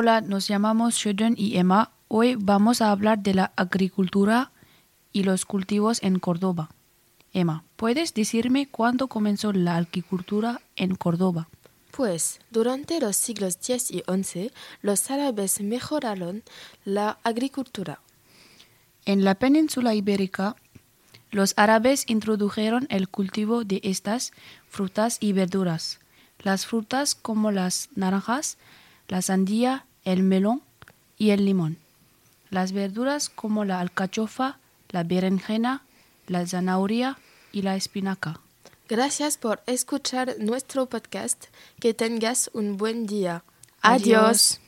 Hola, nos llamamos Shudun y Emma. Hoy vamos a hablar de la agricultura y los cultivos en Córdoba. Emma, ¿puedes decirme cuándo comenzó la agricultura en Córdoba? Pues durante los siglos X y XI los árabes mejoraron la agricultura. En la península ibérica, los árabes introdujeron el cultivo de estas frutas y verduras. Las frutas como las naranjas, la sandía, el melón y el limón. Las verduras como la alcachofa, la berenjena, la zanahoria y la espinaca. Gracias por escuchar nuestro podcast. Que tengas un buen día. Adiós.